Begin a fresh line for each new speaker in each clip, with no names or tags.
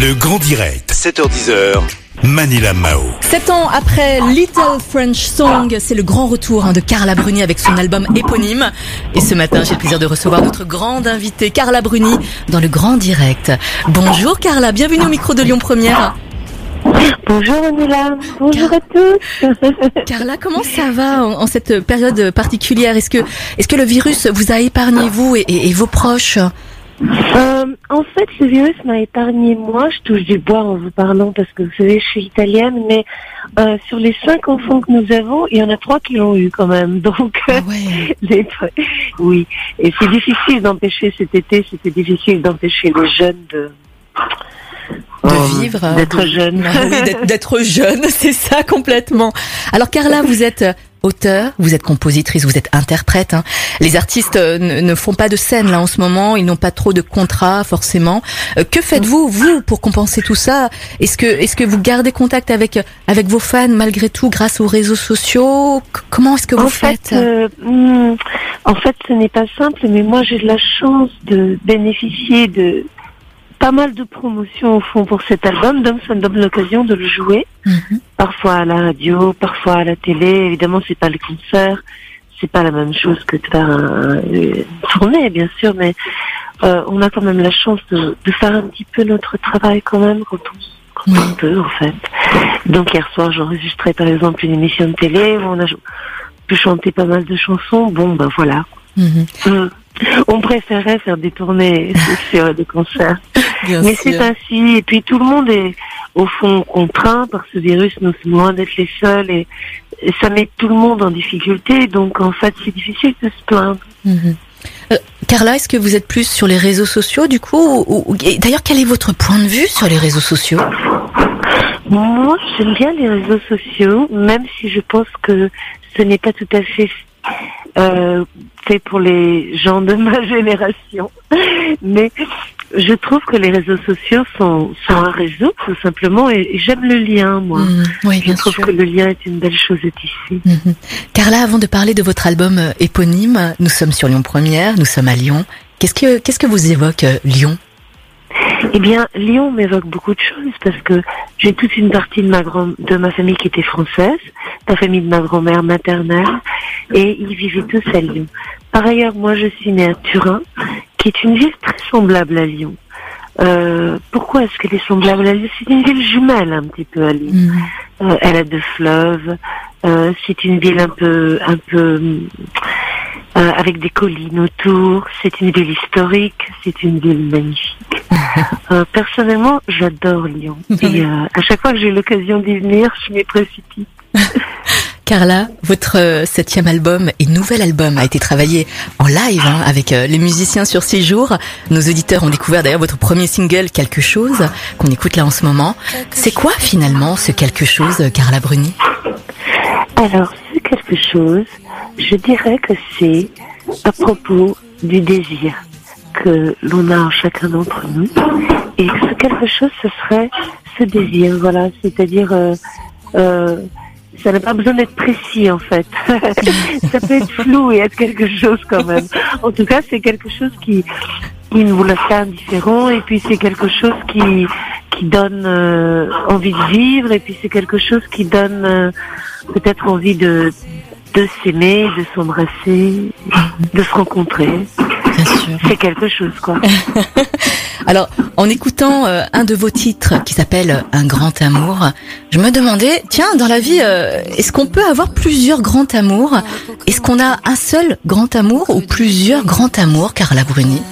Le grand direct, 7h10h, Manila Mao.
Sept ans après Little French Song, c'est le grand retour hein, de Carla Bruni avec son album éponyme. Et ce matin, j'ai le plaisir de recevoir notre grande invitée, Carla Bruni, dans le grand direct. Bonjour Carla, bienvenue au micro de Lyon Première.
Bonjour Manila, bonjour à tous.
Carla, comment ça va en, en cette période particulière? Est-ce que, est-ce que le virus vous a épargné, vous et, et- et vos proches?
Euh, en fait, le virus m'a épargné moi. Je touche du bois en vous parlant parce que vous savez, je suis italienne, mais euh, sur les cinq enfants que nous avons, il y en a trois qui l'ont eu quand même. Donc,
Ah ouais.
les- oui. Et c'est difficile d'empêcher cet été. C'était difficile d'empêcher les jeunes de
De
euh,
vivre,
d'être
de-
jeunes.
Ah oui, d'être- d'être jeune, c'est ça complètement. Alors Carla, vous êtes auteur, vous êtes compositrice, vous êtes interprète. hein. Les artistes euh, ne, font pas de scène là en ce moment, ils n'ont pas trop de contrats forcément. Euh, que faites-vous vous pour compenser tout ça? Est-ce que est-ce que vous gardez contact avec avec vos fans malgré tout grâce aux réseaux sociaux? C- Comment est-ce que vous
en fait,
faites?
euh, hmm, en fait, ce n'est pas simple, mais moi j'ai de la chance de bénéficier de pas mal de promotions au fond pour cet album, donc ça me donne l'occasion de le jouer,
Mhm.
parfois à la radio, parfois à la télé. Évidemment, c'est pas le concert, c'est pas la même chose que de faire un, une tournée, bien sûr, mais euh, on a quand même la chance de, de faire un petit peu notre travail quand même quand on quand
Oui.
on peut en fait. Donc hier soir, j'ai enregistré par exemple une émission de télé où on a pu chanter pas mal de chansons. Bon, ben voilà.
Mhm.
Mm. On préférait faire des tournées, sûr, des concerts.
Bien
Mais c'est ainsi. Et puis tout le monde est au fond contraint par ce virus. Nous sommes loin d'être les seuls et, et ça met tout le monde en difficulté. Donc en fait, c'est difficile de se plaindre.
Mhm. Euh, Carla, est-ce que vous êtes plus sur les réseaux sociaux du coup ou- ou- et D'ailleurs, quel est votre point de vue sur les réseaux sociaux?
Moi, j'aime bien les réseaux sociaux, même si je pense que ce n'est pas tout à fait euh, fait pour les gens de ma génération. Mais je trouve que les réseaux sociaux sont, sont un réseau, tout simplement, et, et j'aime le lien, moi.
Mhm. Oui,
Je trouve
sûr.
que le lien est une belle chose ici.
Mhm. Carla, avant de parler de votre album euh, éponyme, nous sommes sur Lyon Première, nous sommes à Lyon. Qu'est-ce que qu'est-ce que vous évoque euh, Lyon?
Eh bien, Lyon m'évoque beaucoup de choses parce que j'ai toute une partie de ma grand de ma famille qui était française, la famille de ma grand-mère maternelle, et ils vivaient tous à Lyon. Par ailleurs, moi, je suis née à Turin, qui est une ville très semblable à Lyon. Euh, pourquoi est-ce qu'elle est semblable à Lyon? C'est une ville jumelle un petit peu à Lyon.
Mhm.
Euh, elle a deux fleuves. Euh, c'est une ville un peu, un peu euh, avec des collines autour. C'est une ville historique. C'est une ville magnifique. Euh, personnellement, j'adore Lyon. Et euh, à chaque fois que j'ai l'occasion d'y venir, je m'y précipite.
Carla, votre euh, septième album et nouvel album a été travaillé en live hein, avec euh, les musiciens sur six jours. Nos auditeurs ont découvert d'ailleurs votre premier single Quelque chose qu'on écoute là en ce moment. C'est quoi finalement ce quelque chose, Carla Bruni?
Alors, c'est quelque chose, je dirais que c'est à propos du désir que l'on a en chacun d'entre nous. Et ce quelque chose, ce serait ce désir, voilà. C'est-à-dire, euh, ça n'a pas besoin d'être précis, en fait. ça peut être flou et être quelque chose quand même. En tout cas, c'est quelque chose qui, qui ne vous laisse pas indifférent. Et puis, c'est quelque chose qui, qui donne euh, envie de vivre. Et puis, c'est quelque chose qui donne euh, peut-être envie de, de s'aimer, de s'embrasser, de se rencontrer. C'est quelque chose, quoi.
Alors, en écoutant euh, un de vos titres qui s'appelle Un grand amour, je me demandais, tiens, dans la vie, euh, est-ce qu'on peut avoir plusieurs grands amours? Est-ce qu'on a un seul grand amour ou plusieurs grands amours, Carla Bruni?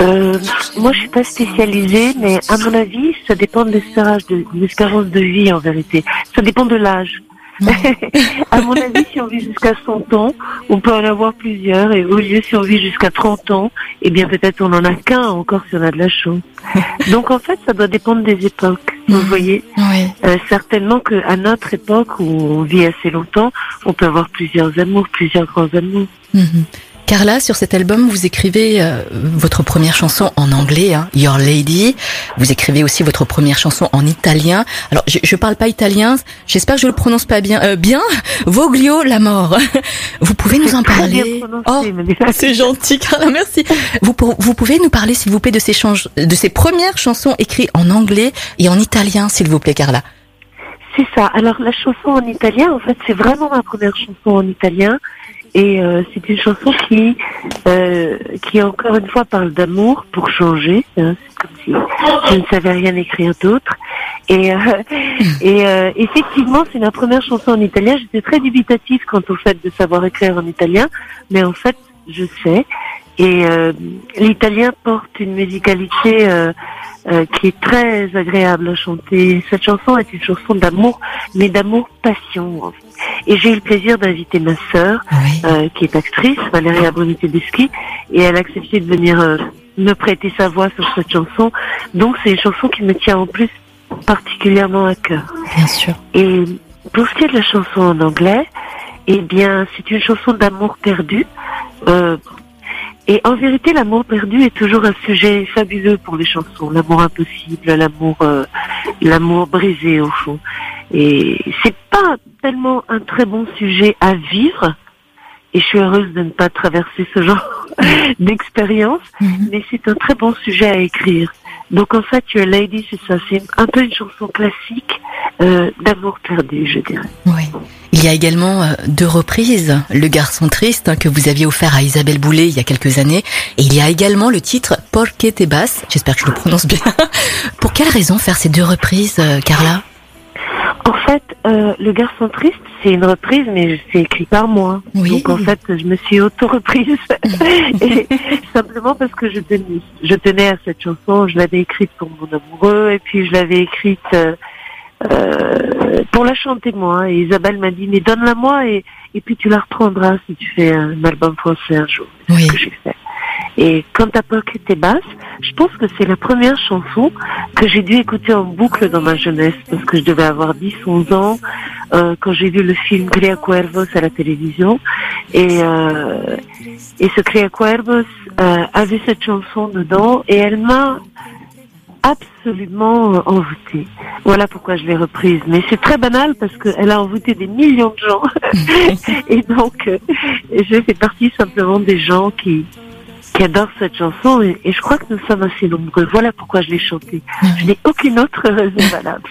Euh, moi, je suis pas spécialisée, mais à mon avis, ça dépend de l'espérance de, de de vie, en vérité. Ça dépend de l'âge. à mon avis, si on vit jusqu'à 100 ans, on peut en avoir plusieurs, et au lieu si on vit jusqu'à 30 ans, eh bien peut-être on en a qu'un, encore si on a de la chance. Donc en fait, ça doit dépendre des époques. Vous
Mhm.
voyez,
Oui.
Euh, certainement qu'à notre époque où on vit assez longtemps, on peut avoir plusieurs amours, plusieurs grands amours.
Mhm. Carla, sur cet album, vous écrivez euh, votre première chanson en anglais, hein, Your Lady. Vous écrivez aussi votre première chanson en italien. Alors, je, je parle pas italien. J'espère que je le prononce pas bien. Euh, bien, Voglio la mort. Vous pouvez nous en parler
Oh,
c'est gentil, Carla. Merci. Vous, vous pouvez nous parler, s'il vous plaît, de ces, de ces premières chansons écrites en anglais et en italien, s'il vous plaît, Carla.
C'est ça. Alors la chanson en italien, en fait, c'est vraiment ma première chanson en italien. Et euh, c'est une chanson qui, euh, qui encore une fois parle d'amour pour changer. Hein, c'est comme si je ne savais rien écrire d'autre. Et, euh, et euh, effectivement, c'est ma première chanson en italien. J'étais très dubitative quant au fait de savoir écrire en italien, mais en fait, je sais. Et euh, l'italien porte une musicalité euh, qui est très agréable à chanter. Cette chanson est une chanson d'amour, mais d'amour passion. Et j'ai eu le plaisir d'inviter ma sœur, euh, qui est actrice, Valéria Bruni Tedeschi, et elle a accepté de venir euh, me prêter sa voix sur cette chanson. Donc c'est une chanson qui me tient en plus particulièrement à cœur.
Bien sûr.
Et pour ce qui est de la chanson en anglais, eh bien, c'est une chanson d'amour perdu. Euh, et en vérité, l'amour perdu est toujours un sujet fabuleux pour les chansons. L'amour impossible, l'amour, euh, l'amour brisé au fond. Et c'est pas tellement un très bon sujet à vivre. Et je suis heureuse de ne pas traverser ce genre d'expérience,
Mhm.
mais c'est un très bon sujet à écrire. Donc en fait, Your Lady, c'est ça, c'est un peu une chanson classique euh, d'amour perdu, je dirais.
Oui. Il y a également euh, deux reprises, Le garçon triste hein, que vous aviez offert à Isabelle Boulet il y a quelques années, et il y a également le titre Porque te. J'espère que je le prononce bien. Pour quelle raison faire ces deux reprises, euh, Carla?
En fait, euh, Le garçon triste, c'est une reprise, mais c'est écrit par moi.
Oui.
Donc en fait, je me suis auto-reprise. et simplement parce que je tenais, je tenais à cette chanson. Je l'avais écrite pour mon amoureux, et puis je l'avais écrite euh, euh, pour la chanter moi. Et Isabelle m'a dit, mais donne-la moi, et, et puis tu la reprendras si tu fais un album français un jour.
Oui.
ce que j'ai fait. Et quant à Pocket et Basse, je pense que c'est la première chanson que j'ai dû écouter en boucle dans ma jeunesse, parce que je devais avoir 10, 11 ans, euh, quand j'ai vu le film Crea Cuervos à la télévision. Et, euh, et ce Crea Cuervos euh, avait cette chanson dedans, et elle m'a absolument envoûtée. Voilà pourquoi je l'ai reprise. Mais c'est très banal parce qu'elle a envoûté des millions de gens. et donc, euh, je fais partie simplement des gens qui, qui adorent cette chanson et, et je crois que nous sommes assez nombreux. Voilà pourquoi je l'ai chantée. Je n'ai aucune autre raison valable.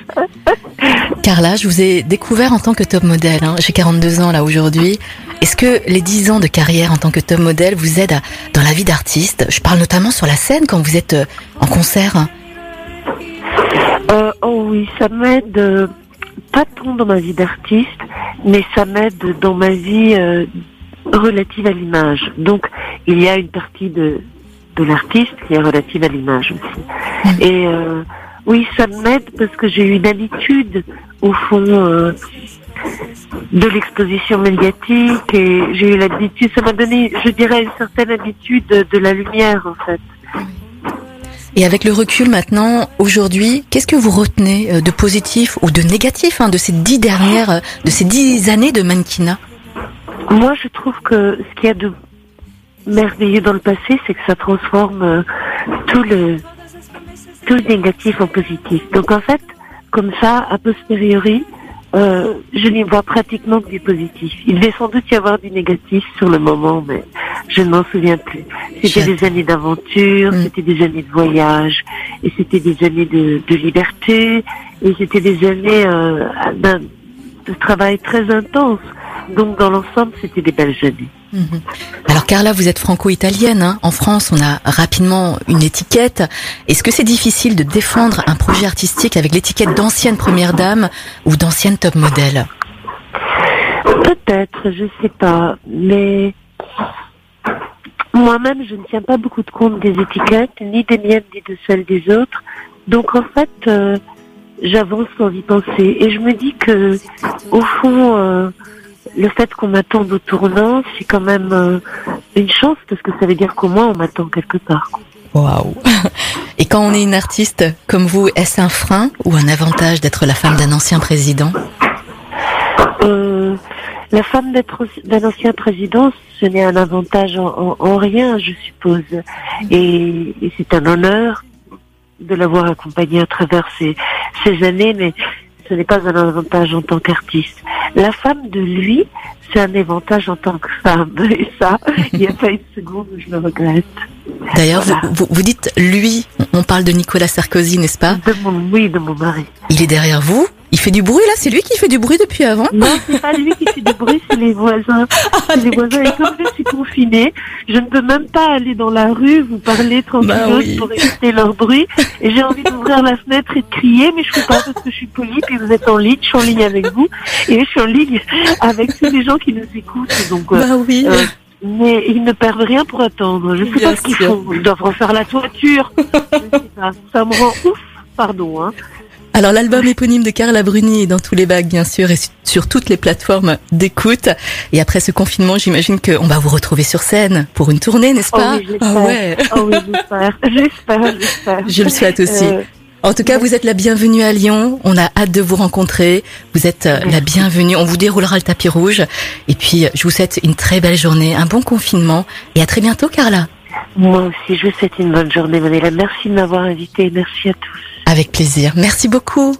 Carla, je vous ai découvert en tant que top modèle. hein. J'ai 42 ans là aujourd'hui. Est-ce que les 10 ans de carrière en tant que top modèle vous aident à- dans la vie d'artiste? Je parle notamment sur la scène quand vous êtes euh, en concert.
Euh, oh oui, ça m'aide euh, pas tant dans ma vie d'artiste, mais ça m'aide dans ma vie euh, relative à l'image. Donc, il y a une partie de, de l'artiste qui est relative à l'image aussi. Et euh, oui, ça m'aide parce que j'ai eu une habitude, au fond, euh, de l'exposition médiatique et j'ai eu l'habitude, ça m'a donné, je dirais, une certaine habitude de, de la lumière, en fait.
Et avec le recul maintenant, aujourd'hui, qu'est-ce que vous retenez euh, de positif ou de négatif hein, de ces dix dernières, de ces dix années de mannequinat?
Moi, je trouve que ce qu'il y a de merveilleux dans le passé, c'est que ça transforme euh, tout le tout le négatif en positif. Donc en fait, comme ça, a posteriori, euh, je n'y vois pratiquement que du positif. Il devait sans doute y avoir du négatif sur le moment, mais je ne m'en souviens plus. C'était des années d'aventure,
Mm.
c'était des années de voyage, et c'était des années de, de liberté, et c'était des années euh, de travail très intense. Donc dans l'ensemble, c'était des belles années.
Mhm. Alors Carla, vous êtes franco-italienne. hein. En France, on a rapidement une étiquette. Est-ce que c'est difficile de défendre un projet artistique avec l'étiquette d'ancienne première dame ou d'ancienne top modèle?
Peut-être, je sais pas, mais moi-même, je ne tiens pas beaucoup de compte des étiquettes, ni des miennes, ni de celles des autres. Donc en fait, euh, j'avance sans y penser. Et je me dis que, au fond, euh, le fait qu'on m'attende au tournant, c'est quand même euh, une chance, parce que ça veut dire qu'au moins on m'attend quelque part.
Waouh Et quand on est une artiste comme vous, est-ce un frein ou un avantage d'être la femme d'un ancien président?
Euh, La femme d'être d'un ancien président, ce n'est un avantage en, en- en rien, je suppose. Et, et c'est un honneur de l'avoir accompagné à travers ces, ces années, mais ce n'est pas un avantage en tant qu'artiste. La femme de lui, c'est un avantage en tant que femme. Et ça, il n'y a pas une seconde où je le regrette.
D'ailleurs, vous,
Voilà.
vous, vous dites lui, on parle de Nicolas Sarkozy, n'est-ce pas
De mon, oui, de mon mari.
Il est derrière vous, il fait du bruit là, c'est lui qui fait du bruit depuis avant?
Non, c'est pas lui qui fait du bruit, c'est les voisins. C'est les voisins. Et comme je suis confinée, je ne peux même pas aller dans la rue, vous parler tranquillement
Bah oui.
pour éviter leur bruit. Et j'ai envie d'ouvrir la fenêtre et de crier, mais je peux pas parce que je suis polie, puis vous êtes en ligne, je suis en ligne avec vous, et je suis en ligne avec tous les gens qui nous écoutent. Donc, euh,
Bah oui.
euh, mais ils ne perdent rien pour attendre. Je sais
Bien
pas ce qu'ils font. Ils doivent refaire la toiture. Je sais pas. Ça me rend ouf. Pardon, hein.
Alors l'album éponyme de Carla Bruni est dans tous les bacs bien sûr et sur toutes les plateformes d'écoute. Et après ce confinement, j'imagine qu'on va vous retrouver sur scène pour une tournée, n'est-ce
Oh
pas
oui, j'espère.
Ah ouais.
Oh oui, j'espère. J'espère, j'espère.
Je le souhaite aussi.
Euh,
En tout cas, vous êtes la bienvenue à Lyon. On a hâte de vous rencontrer. Vous êtes euh, la bienvenue. On vous déroulera le tapis rouge. Et puis, euh, je vous souhaite une très belle journée, un bon confinement. Et à très bientôt, Carla.
Moi aussi, je vous souhaite une bonne journée, Manela. Merci de m'avoir invité. Merci à tous.
Avec plaisir. Merci beaucoup.